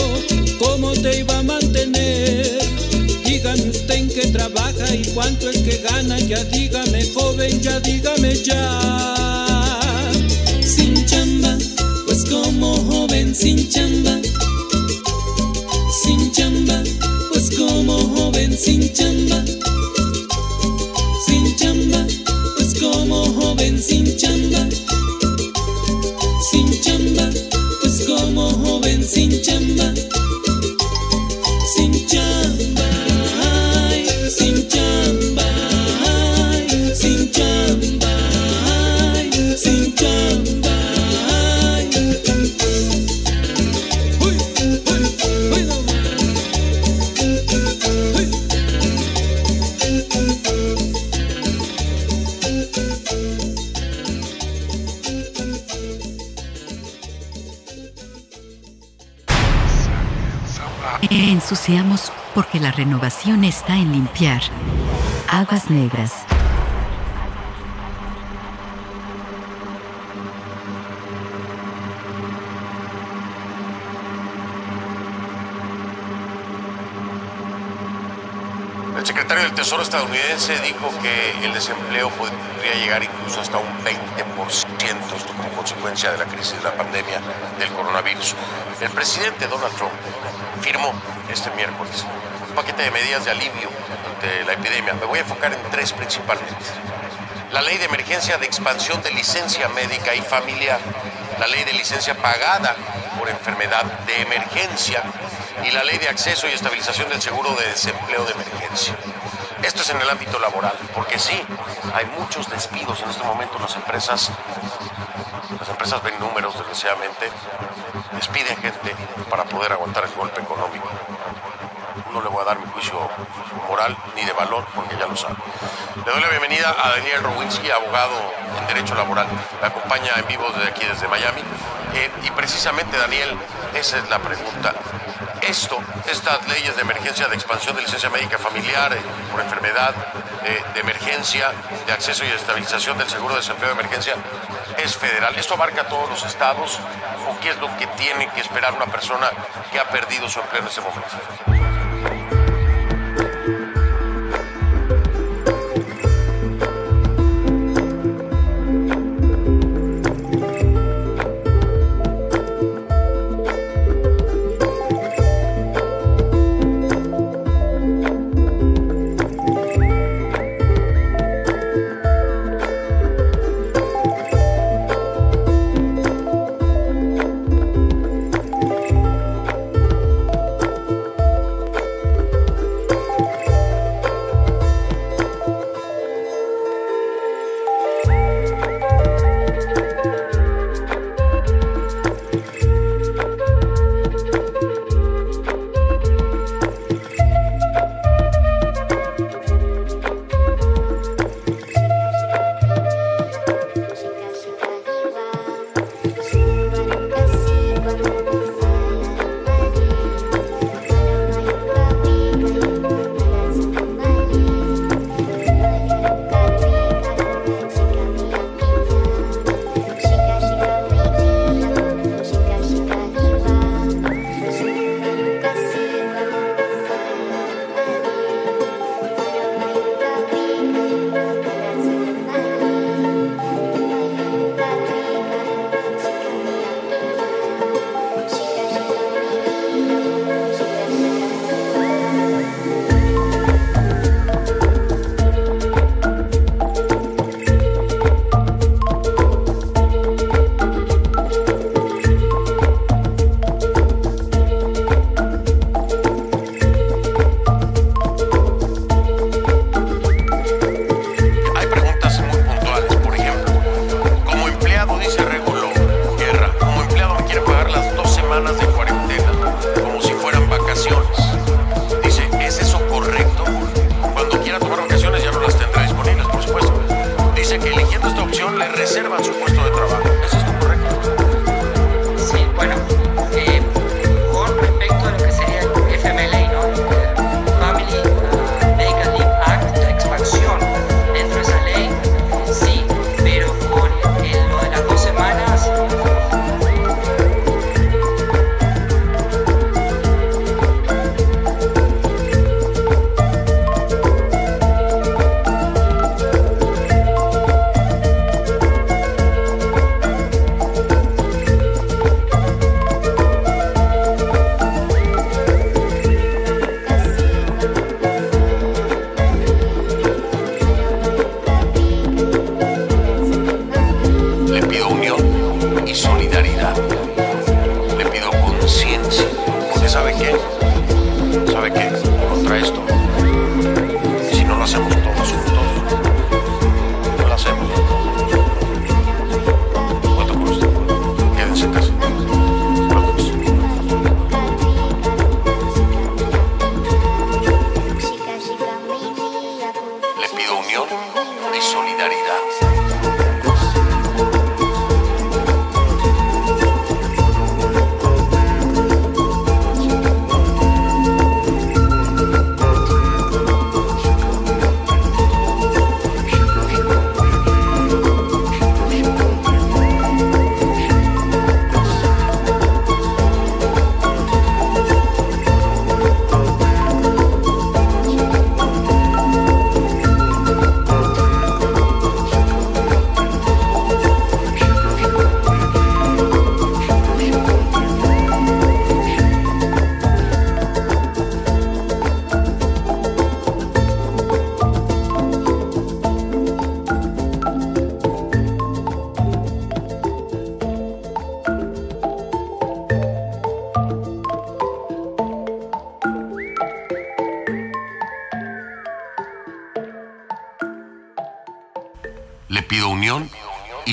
cómo te iba a mantener, dígame usted en qué trabaja y cuánto es que gana, ya dígame joven, ya dígame ya. Como joven sin chamba. Sin chamba, pues como joven sin chamba. Renovación está en limpiar. Aguas negras. El secretario del Tesoro estadounidense dijo que el desempleo podría llegar incluso hasta un 20%, esto como consecuencia de la crisis de la pandemia del coronavirus. El presidente Donald Trump firmó este miércoles paquete de medidas de alivio ante la epidemia. Me voy a enfocar en tres principalmente. La ley de emergencia de expansión de licencia médica y familiar, la ley de licencia pagada por enfermedad de emergencia y la ley de acceso y estabilización del seguro de desempleo de emergencia. Esto es en el ámbito laboral, porque sí, hay muchos despidos en este momento. Las empresas, las empresas ven números, desgraciadamente, despiden gente para poder aguantar el golpe económico. No le voy a dar mi juicio moral ni de valor, porque ya lo sabe. Le doy la bienvenida a Daniel Rowinski, abogado en Derecho Laboral. Me acompaña en vivo desde aquí, desde Miami. Eh, y precisamente, Daniel, esa es la pregunta. esto, estas leyes de emergencia de expansión de licencia médica familiar eh, por enfermedad, eh, de emergencia, de acceso y estabilización del seguro de desempleo de emergencia, es federal. Esto abarca todos los estados o qué es lo que tiene que esperar una persona que ha perdido su empleo en ese momento.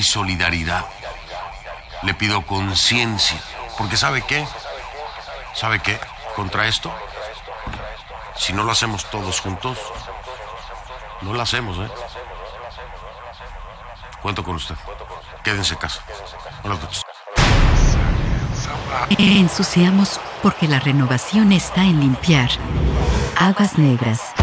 Solidaridad. Le pido conciencia. Porque ¿sabe qué? ¿Sabe qué? Contra esto, si no lo hacemos todos juntos, no lo hacemos, ¿eh? Cuento con usted. Quédense en casa. Buenas noches. Ensuciamos porque la renovación está en limpiar. Aguas negras.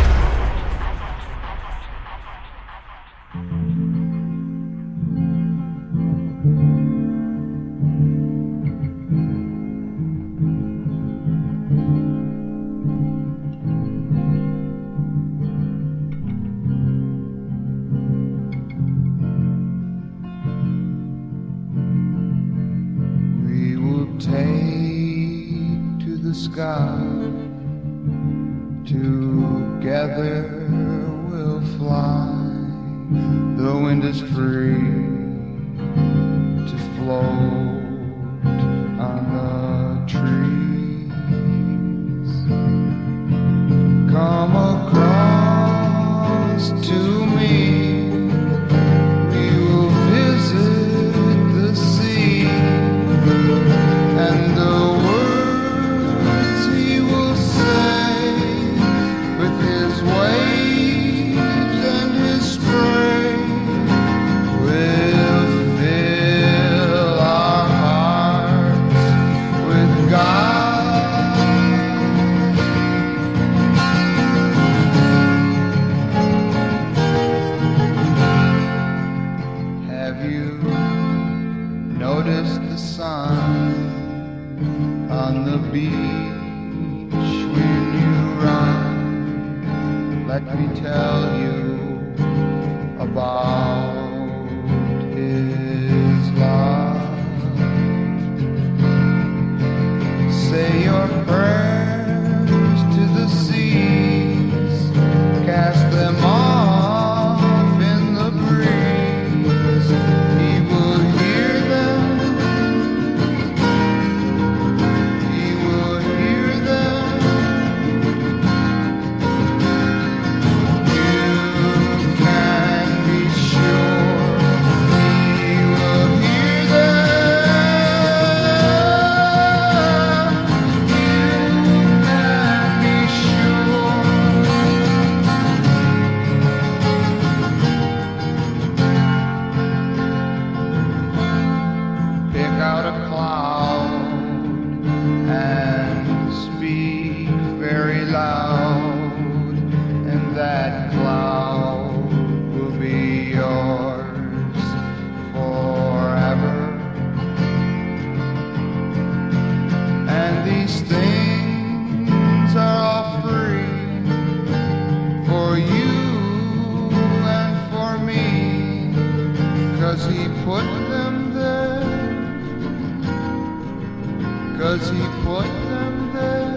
Cause he put them there.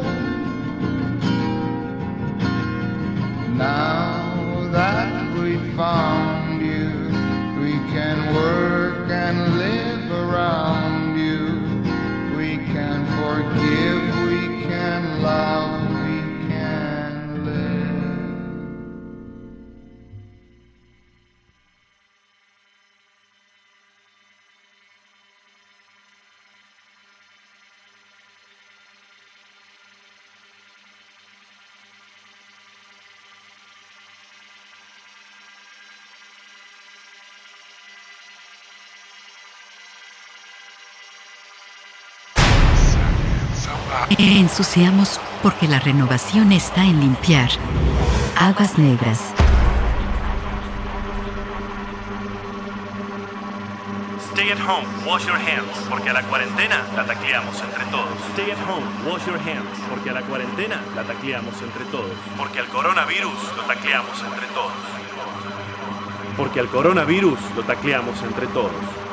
Ensuciamos porque la renovación está en limpiar. Aguas negras. Stay at home, wash your hands, porque a la cuarentena la tacleamos entre todos. Stay at home, wash your hands, porque a la cuarentena la tacleamos entre todos. Porque al coronavirus lo tacleamos entre todos. Porque al coronavirus lo tacleamos entre todos.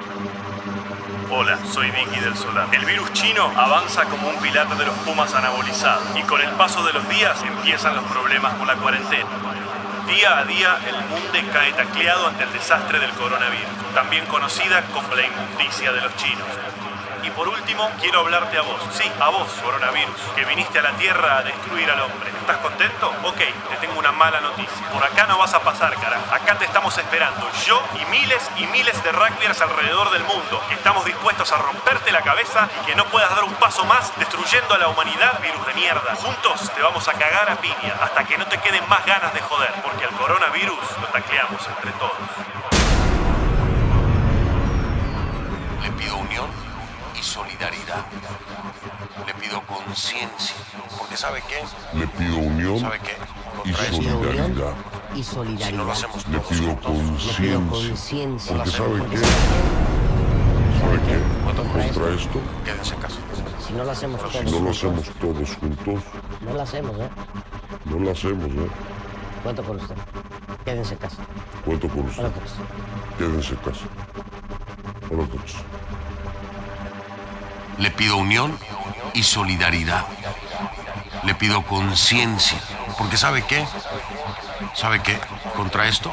Hola, soy Vicky del Solar. El virus chino avanza como un pilar de los pumas anabolizados y con el paso de los días empiezan los problemas con la cuarentena. Día a día el mundo cae tacleado ante el desastre del coronavirus, también conocida como la inmundicia de los chinos. Y por último, quiero hablarte a vos, sí, a vos, coronavirus, que viniste a la Tierra a destruir al hombre. ¿Estás contento? Ok, te tengo una mala noticia. Por acá no vas a pasar, carajo. Acá te estamos esperando, yo y miles y miles de rugbyers alrededor del mundo. Estamos dispuestos a romperte la cabeza y que no puedas dar un paso más destruyendo a la humanidad, virus de mierda. Juntos te vamos a cagar a piña hasta que no te queden más ganas de joder, porque al coronavirus lo tacleamos entre todos. Le pido y solidaridad. Le pido conciencia, porque ¿sabe qué? Le pido unión ¿Sabe qué? y solidaridad. y solidaridad. Si no lo hacemos Le todos pido conciencia. conciencia. Porque ¿sabe qué? ¿Sabe qué? Contra esto, quédense en casa. Si no lo hacemos todos si no lo juntos, hacemos todos juntos, no lo hacemos, ¿eh? no lo hacemos, ¿eh? Cuento con usted. Quédense en casa. Cuento con usted. Quédense en casa. Buenas noches. Le pido unión y solidaridad. Le pido conciencia, porque ¿sabe qué? ¿Sabe qué? Contra esto,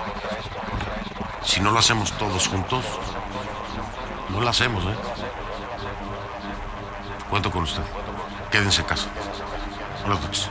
si no lo hacemos todos juntos, no lo hacemos, ¿eh? Cuento con usted. Quédense en casa. Buenas noches.